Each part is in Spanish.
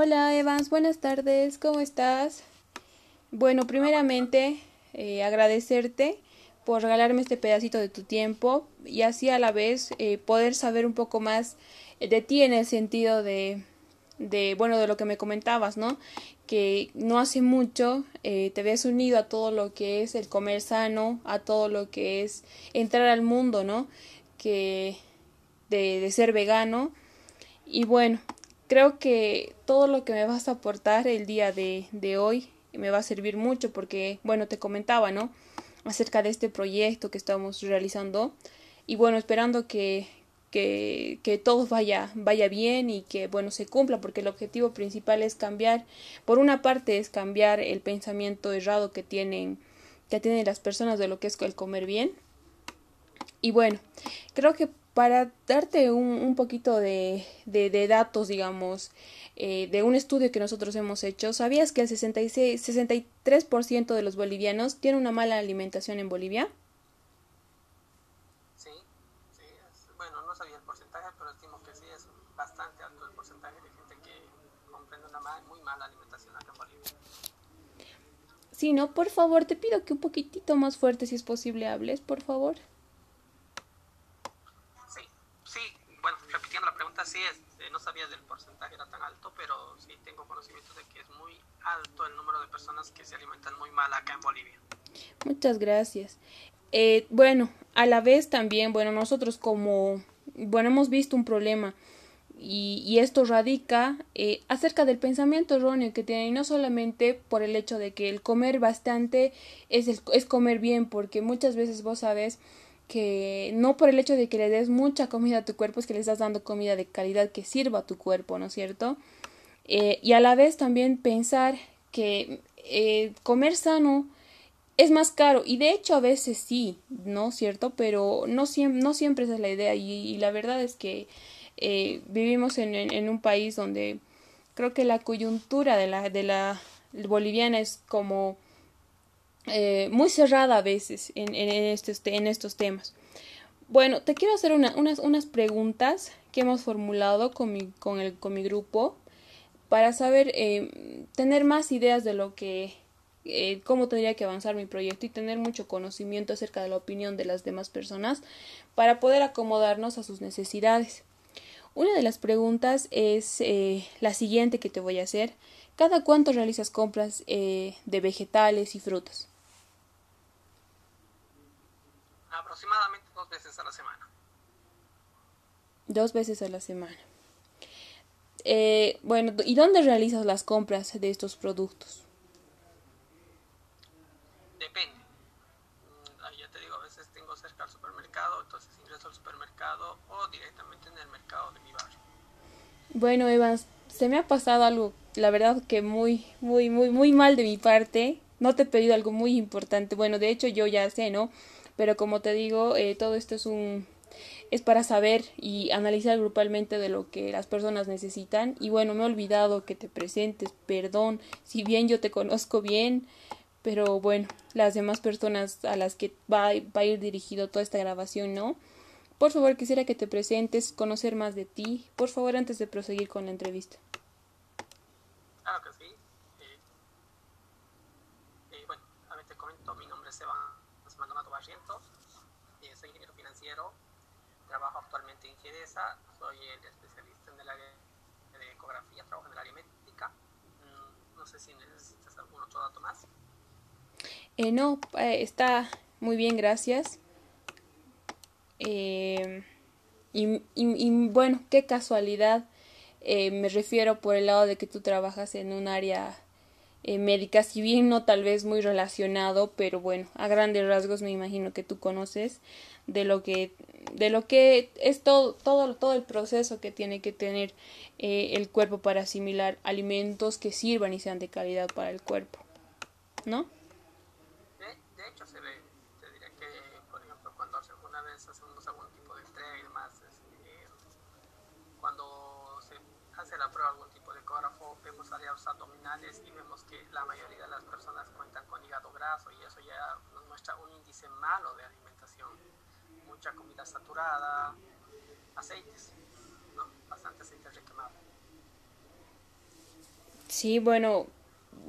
Hola Evans, buenas tardes, ¿cómo estás? Bueno, primeramente eh, agradecerte por regalarme este pedacito de tu tiempo y así a la vez eh, poder saber un poco más de ti en el sentido de, de, bueno, de lo que me comentabas, ¿no? Que no hace mucho eh, te habías unido a todo lo que es el comer sano, a todo lo que es entrar al mundo, ¿no? Que de, de ser vegano. Y bueno, creo que todo lo que me vas a aportar el día de, hoy me va a servir mucho porque, bueno, te comentaba, ¿no? Acerca de este proyecto que estamos realizando y bueno, esperando que, que, que todo vaya, vaya bien y que, bueno, se cumpla porque el objetivo principal es cambiar, por una parte es cambiar el pensamiento errado que tienen, que tienen las personas de lo que es el comer bien. Y bueno, creo que para darte un, un poquito de, de, de, datos, digamos, eh, de un estudio que nosotros hemos hecho, ¿sabías que el 66, 63% de los bolivianos tiene una mala alimentación en Bolivia? Sí, sí, es, bueno, no sabía el porcentaje, pero estimo que sí es bastante alto el porcentaje de gente que comprende una mal, muy mala alimentación acá en Bolivia. Sí, no, por favor, te pido que un poquitito más fuerte, si es posible, hables, por favor. Así es, eh, no sabía del porcentaje era tan alto, pero sí tengo conocimiento de que es muy alto el número de personas que se alimentan muy mal acá en Bolivia. Muchas gracias. Eh, bueno, a la vez también, bueno, nosotros como, bueno, hemos visto un problema y, y esto radica eh, acerca del pensamiento erróneo que tienen, y no solamente por el hecho de que el comer bastante es, el, es comer bien, porque muchas veces vos sabes, que no por el hecho de que le des mucha comida a tu cuerpo es que le estás dando comida de calidad que sirva a tu cuerpo, ¿no es cierto? Eh, y a la vez también pensar que eh, comer sano es más caro y de hecho a veces sí, ¿no es cierto? Pero no, siempre no siempre esa es la idea y, y la verdad es que eh, vivimos en, en, en, un país donde creo que la coyuntura de la, de la boliviana es como eh, muy cerrada a veces en, en, estos, en estos temas. Bueno, te quiero hacer una, unas, unas preguntas que hemos formulado con mi, con el, con mi grupo para saber, eh, tener más ideas de lo que, eh, cómo tendría que avanzar mi proyecto y tener mucho conocimiento acerca de la opinión de las demás personas para poder acomodarnos a sus necesidades. Una de las preguntas es eh, la siguiente que te voy a hacer. ¿Cada cuánto realizas compras de vegetales y frutas? Aproximadamente dos veces a la semana. Dos veces a la semana. Eh, bueno, ¿y dónde realizas las compras de estos productos? Depende. Mm, ya te digo, a veces tengo cerca al supermercado, entonces ingreso al supermercado o directamente en el mercado de mi barrio. Bueno, Evans, se me ha pasado algo, la verdad que muy, muy, muy, muy mal de mi parte. No te he pedido algo muy importante. Bueno, de hecho yo ya sé, ¿no? Pero como te digo, eh, todo esto es un es para saber y analizar grupalmente de lo que las personas necesitan y bueno, me he olvidado que te presentes, perdón, si bien yo te conozco bien, pero bueno, las demás personas a las que va, va a ir dirigido toda esta grabación, ¿no? Por favor, quisiera que te presentes, conocer más de ti, por favor, antes de proseguir con la entrevista. Claro que sí. Eh, eh, bueno, a ver, te comento, mi nombre es Eva Maldonado Barrientos, eh, soy ingeniero financiero, trabajo soy el especialista en el área de ecografía, trabajo en el área médica. Mm, no sé si necesitas algún otro dato más. Eh, no, eh, está muy bien, gracias. Eh, y, y, y, bueno, qué casualidad, eh, me refiero por el lado de que tú trabajas en un área eh, médica, si bien no tal vez muy relacionado, pero bueno, a grandes rasgos me imagino que tú conoces de lo que de lo que es todo todo todo el proceso que tiene que tener eh, el cuerpo para asimilar alimentos que sirvan y sean de calidad para el cuerpo, ¿no? De, de hecho se ve, te diré que por ejemplo cuando alguna vez hacemos algún tipo de entrega y demás, es, eh, cuando se hace la prueba algún tipo de ecógrafo vemos áreas abdominales y vemos que la mayoría de las personas cuentan con hígado graso y eso ya nos muestra un índice malo de alimentación. Mucha comida saturada, aceites, ¿no? bastante aceite requemado. Sí, bueno,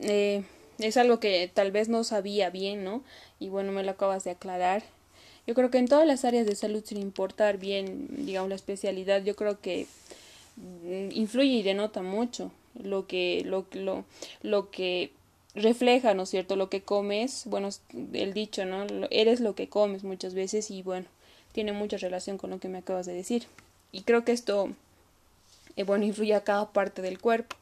eh, es algo que tal vez no sabía bien, ¿no? Y bueno, me lo acabas de aclarar. Yo creo que en todas las áreas de salud, sin importar bien, digamos, la especialidad, yo creo que mm, influye y denota mucho lo que, lo, lo, lo que refleja, ¿no es cierto? Lo que comes, bueno, el dicho, ¿no? Eres lo que comes muchas veces y bueno, tiene mucha relación con lo que me acabas de decir. Y creo que esto, eh, bueno, influye a cada parte del cuerpo.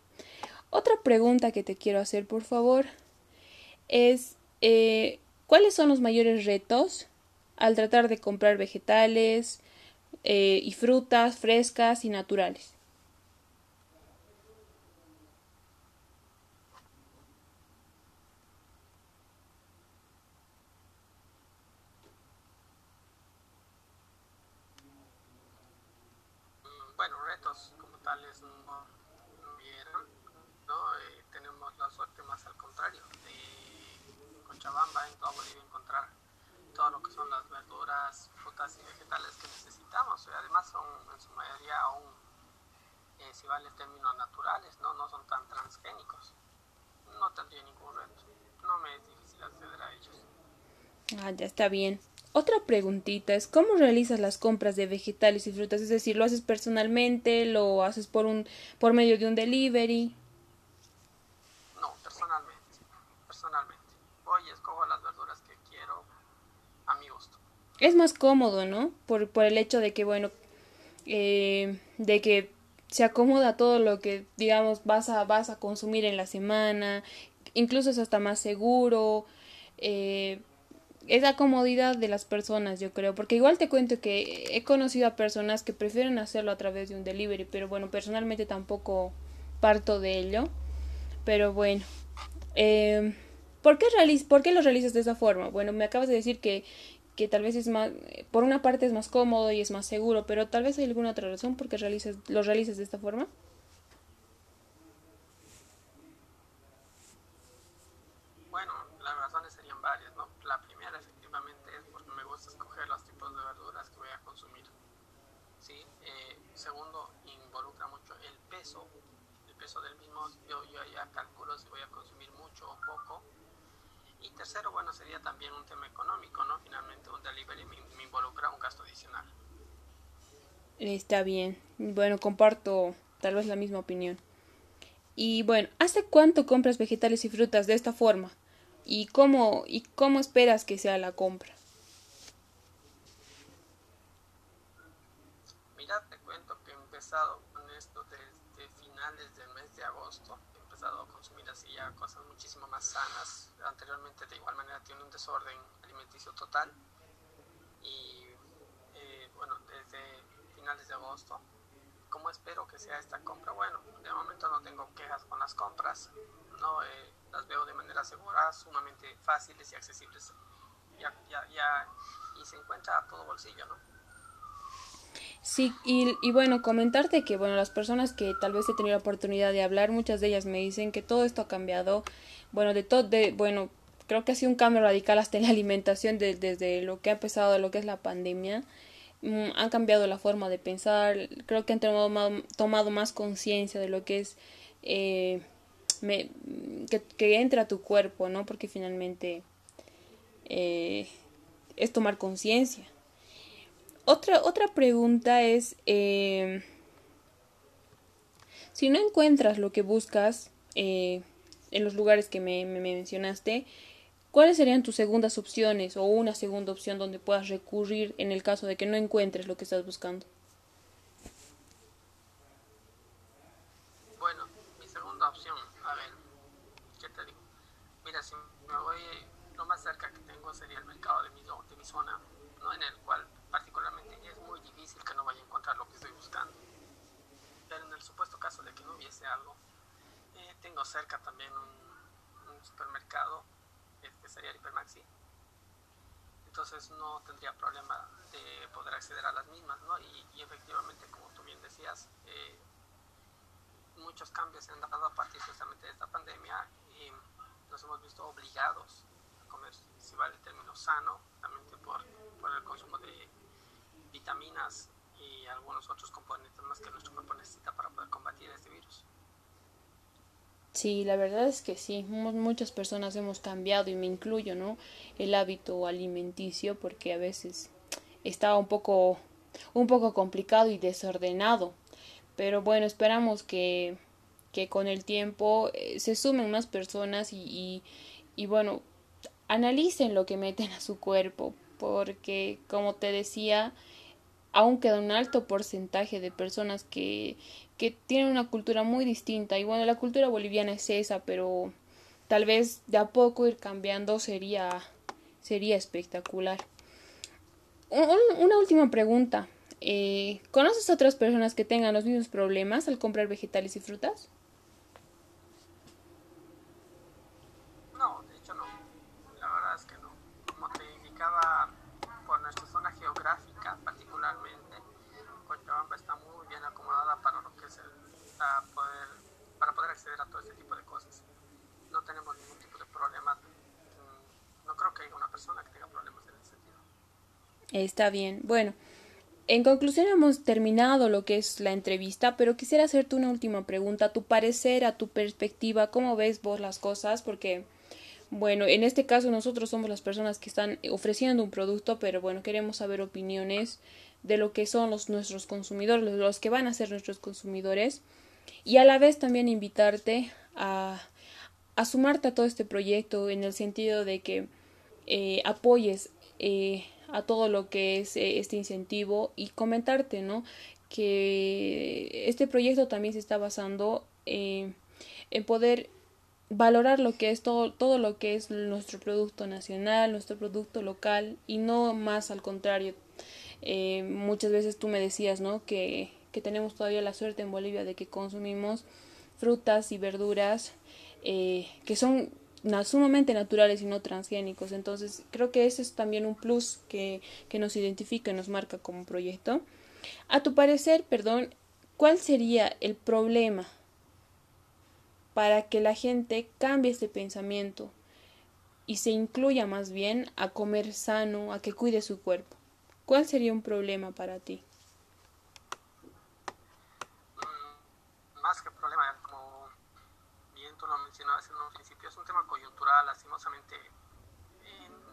Otra pregunta que te quiero hacer, por favor, es eh, ¿cuáles son los mayores retos al tratar de comprar vegetales eh, y frutas frescas y naturales? Ya está bien. Otra preguntita es ¿cómo realizas las compras de vegetales y frutas? Es decir, ¿lo haces personalmente? ¿Lo haces por un por medio de un delivery? No, personalmente. Personalmente. Voy y escojo las verduras que quiero a mi gusto. Es más cómodo, ¿no? Por, por el hecho de que, bueno, eh, de que se acomoda todo lo que, digamos, vas a, vas a consumir en la semana. Incluso es hasta más seguro. Eh, es la comodidad de las personas, yo creo, porque igual te cuento que he conocido a personas que prefieren hacerlo a través de un delivery, pero bueno, personalmente tampoco parto de ello. Pero bueno, eh, ¿por, qué ¿por qué lo realizas de esa forma? Bueno, me acabas de decir que, que tal vez es más, por una parte es más cómodo y es más seguro, pero tal vez hay alguna otra razón por qué lo realizas de esta forma. Tercero, bueno, sería también un tema económico, ¿no? Finalmente un delivery me, involucra un gasto adicional. Está bien. Bueno, comparto tal vez la misma opinión. Y bueno, ¿hace cuánto compras vegetales y frutas de esta forma? ¿Y cómo, y cómo esperas que sea la compra? Mira, te cuento que he empezado consumir así ya cosas muchísimo más sanas, anteriormente de igual manera tiene un desorden alimenticio total y eh, bueno, desde finales de agosto, ¿cómo espero que sea esta compra? Bueno, de momento no tengo quejas con las compras, no eh, las veo de manera segura, sumamente fáciles y accesibles ya, ya, ya, y se encuentra a todo bolsillo, ¿no? Sí, y, y, bueno, comentarte que, bueno, las personas que tal vez he tenido la oportunidad de hablar, muchas de ellas me dicen que todo esto ha cambiado bueno, de todo, de, bueno, creo que ha sido un cambio radical hasta en la alimentación desde lo que ha empezado lo que es la pandemia. Mm, han cambiado la forma de pensar, creo que han tomado, tomado más conciencia de lo que es eh, me, que, que, entra a tu cuerpo, ¿no? Porque finalmente eh, es tomar conciencia. Otra, otra pregunta es, eh, si no encuentras lo que buscas, eh, en los lugares que me, mencionaste, ¿cuáles serían tus segundas opciones o una segunda opción donde puedas recurrir en el caso de que no encuentres lo que estás buscando? Bueno, mi segunda opción, a ver, ¿qué te digo? Mira, si me voy, lo más cerca que tengo sería el mercado de mi, de mi zona, ¿no? en el cual particularmente es muy difícil que no vaya a encontrar lo que estoy buscando. Pero en el supuesto caso de que no hubiese algo, tengo cerca también un, supermercado, que sería el Hipermaxi. Entonces no tendría problema de poder acceder a las mismas, ¿no? Y, efectivamente, como tú bien decías, eh, muchos cambios se han dado a partir justamente de esta pandemia y nos hemos visto obligados a comer, si vale el término sano, también por, por el consumo de vitaminas y algunos otros componentes más que nuestro cuerpo necesita para poder combatir este virus. Sí, la verdad es que sí, muchas personas hemos cambiado y me incluyo, ¿no? El hábito alimenticio porque a veces estaba un poco un poco complicado y desordenado. Pero bueno, esperamos que, que con el tiempo eh, se sumen más personas y, y, y bueno, analicen lo que meten a su cuerpo, porque como te decía, aún queda un alto porcentaje de personas que, que tienen una cultura muy distinta. Y bueno, la cultura boliviana es esa, pero tal vez de a poco ir cambiando sería, sería espectacular. una última pregunta. Eh, ¿Conoces otras personas que tengan los mismos problemas al comprar vegetales y frutas? Está bien. Bueno, en conclusión hemos terminado lo que es la entrevista, pero quisiera hacerte una última pregunta. A tu parecer, a tu perspectiva, ¿cómo ves vos las cosas? Porque, bueno, en este caso nosotros somos las personas que están ofreciendo un producto, pero bueno, queremos saber opiniones de lo que son los nuestros consumidores, los que van a ser nuestros consumidores, y a la vez también invitarte a, a sumarte a todo este proyecto en el sentido de que eh, apoyes eh, a todo lo que es eh, este incentivo y comentarte, ¿no? Que este proyecto también se está basando en poder valorar lo que es todo, todo lo que es nuestro producto nacional, nuestro producto local y no más al contrario. Eh, muchas veces tú me decías, ¿no? Que, que tenemos todavía la suerte en Bolivia de que consumimos frutas y verduras eh, que son sumamente naturales y no transgénicos. Entonces, creo que ese es también un plus que, que nos identifica y nos marca como proyecto. A tu parecer, perdón, ¿cuál sería el problema para que la gente cambie este pensamiento y se incluya más bien a comer sano, a que cuide su cuerpo? ¿Cuál sería un problema para ti? Lastimosamente en,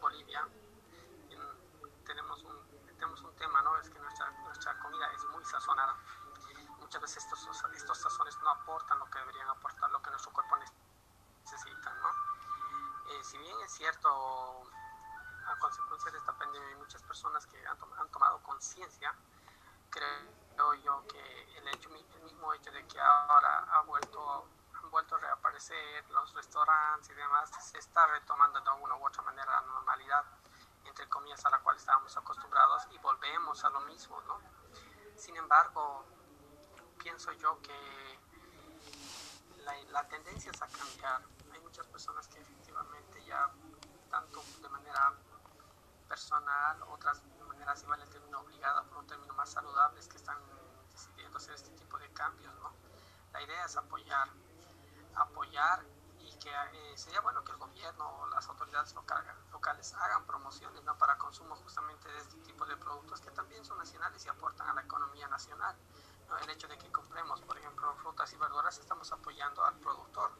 Bolivia tenemos, un, tenemos un tema, ¿no? Es que nuestra, nuestra comida es muy sazonada. Muchas veces estos, estos sazones no aportan lo que deberían aportar, lo que nuestro cuerpo necesita, ¿no? Eh, si bien es cierto, a consecuencia de esta pandemia hay muchas personas que han, han tomado conciencia, creo yo que el, hecho, el mismo hecho de que ahora ha vuelto los restaurantes y demás, se está retomando de alguna u otra manera la normalidad, entre comillas, a la cual estábamos acostumbrados y volvemos a lo mismo, ¿no? Sin embargo, pienso yo que la, la tendencia es a cambiar. Hay muchas personas que efectivamente ya, tanto de manera personal, otras de manera, si vale el término obligada, por un término más saludable, es que están decidiendo hacer este tipo de cambios, ¿no? La idea es apoyar, apoyar y que eh, sería bueno que el gobierno o las autoridades locales hagan promociones ¿no? para consumo justamente de este tipo de productos que también son nacionales y aportan a la economía nacional. ¿no? El hecho de que compremos, por ejemplo, frutas y verduras, estamos apoyando al productor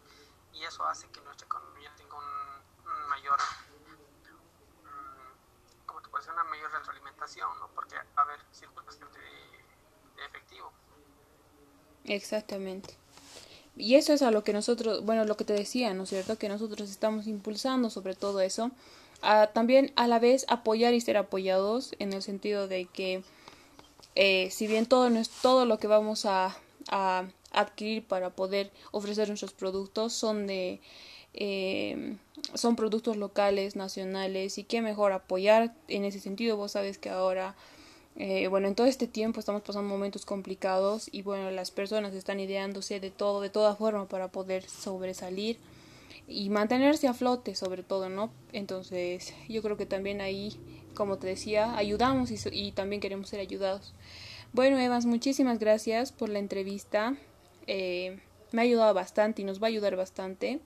y eso hace que nuestra economía tenga un, mayor, mm, como te puede una mayor retroalimentación, ¿no? porque va a haber circulación de, de efectivo. Exactamente. Y eso es a lo que nosotros, bueno, lo que te decía, ¿no es cierto? Que nosotros estamos impulsando sobre todo eso. también a la vez apoyar y ser apoyados en el sentido de que eh, si bien todo, no es, todo lo que vamos a, a, adquirir para poder ofrecer nuestros productos son de eh, son productos locales, nacionales y qué mejor apoyar en ese sentido. Vos sabes que ahora eh, bueno, en todo este tiempo estamos pasando momentos complicados y bueno, las personas están ideándose de todo, de toda forma para poder sobresalir y mantenerse a flote sobre todo, ¿no? Entonces yo creo que también ahí, como te decía, ayudamos y, y también queremos ser ayudados. Bueno, Evans, muchísimas gracias por la entrevista. Eh, me ha ayudado bastante y nos va a ayudar bastante.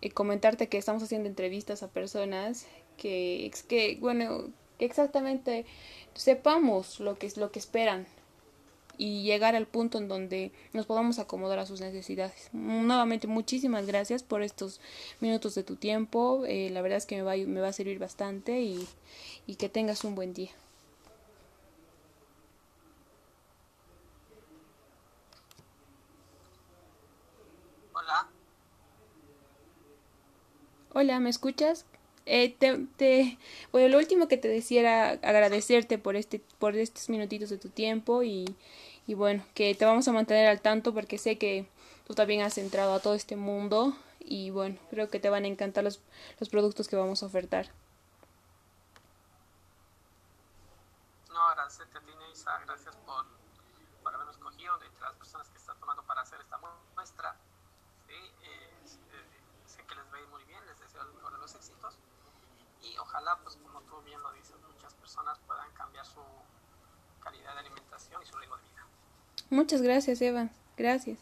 Eh, comentarte que estamos haciendo entrevistas a personas que, que bueno, que exactamente sepamos lo que es lo que esperan y llegar al punto en donde nos podamos acomodar a sus necesidades. Nuevamente, muchísimas gracias por estos minutos de tu tiempo. Eh, la verdad es que me va, me va a servir bastante y, y que tengas un buen día. Hola. Hola, ¿me escuchas? Eh, te, te, bueno, lo último que te decía era agradecerte por este, por estos minutitos de tu tiempo y, y bueno, que te vamos a mantener al tanto porque sé que tú también has entrado a todo este mundo y bueno, creo que te van a encantar los, los productos que vamos a ofertar. No, agradecerte a ti, Neisa, gracias por, por haberme escogido de las personas que están tomando para hacer esta muestra. ¿sí? Eh, sé que les va a ir muy bien, les deseo el mejor de los éxitos y ojalá, pues como tú bien lo dices, muchas personas puedan cambiar su calidad de alimentación y su ritmo de vida. Muchas gracias, Evan. Gracias.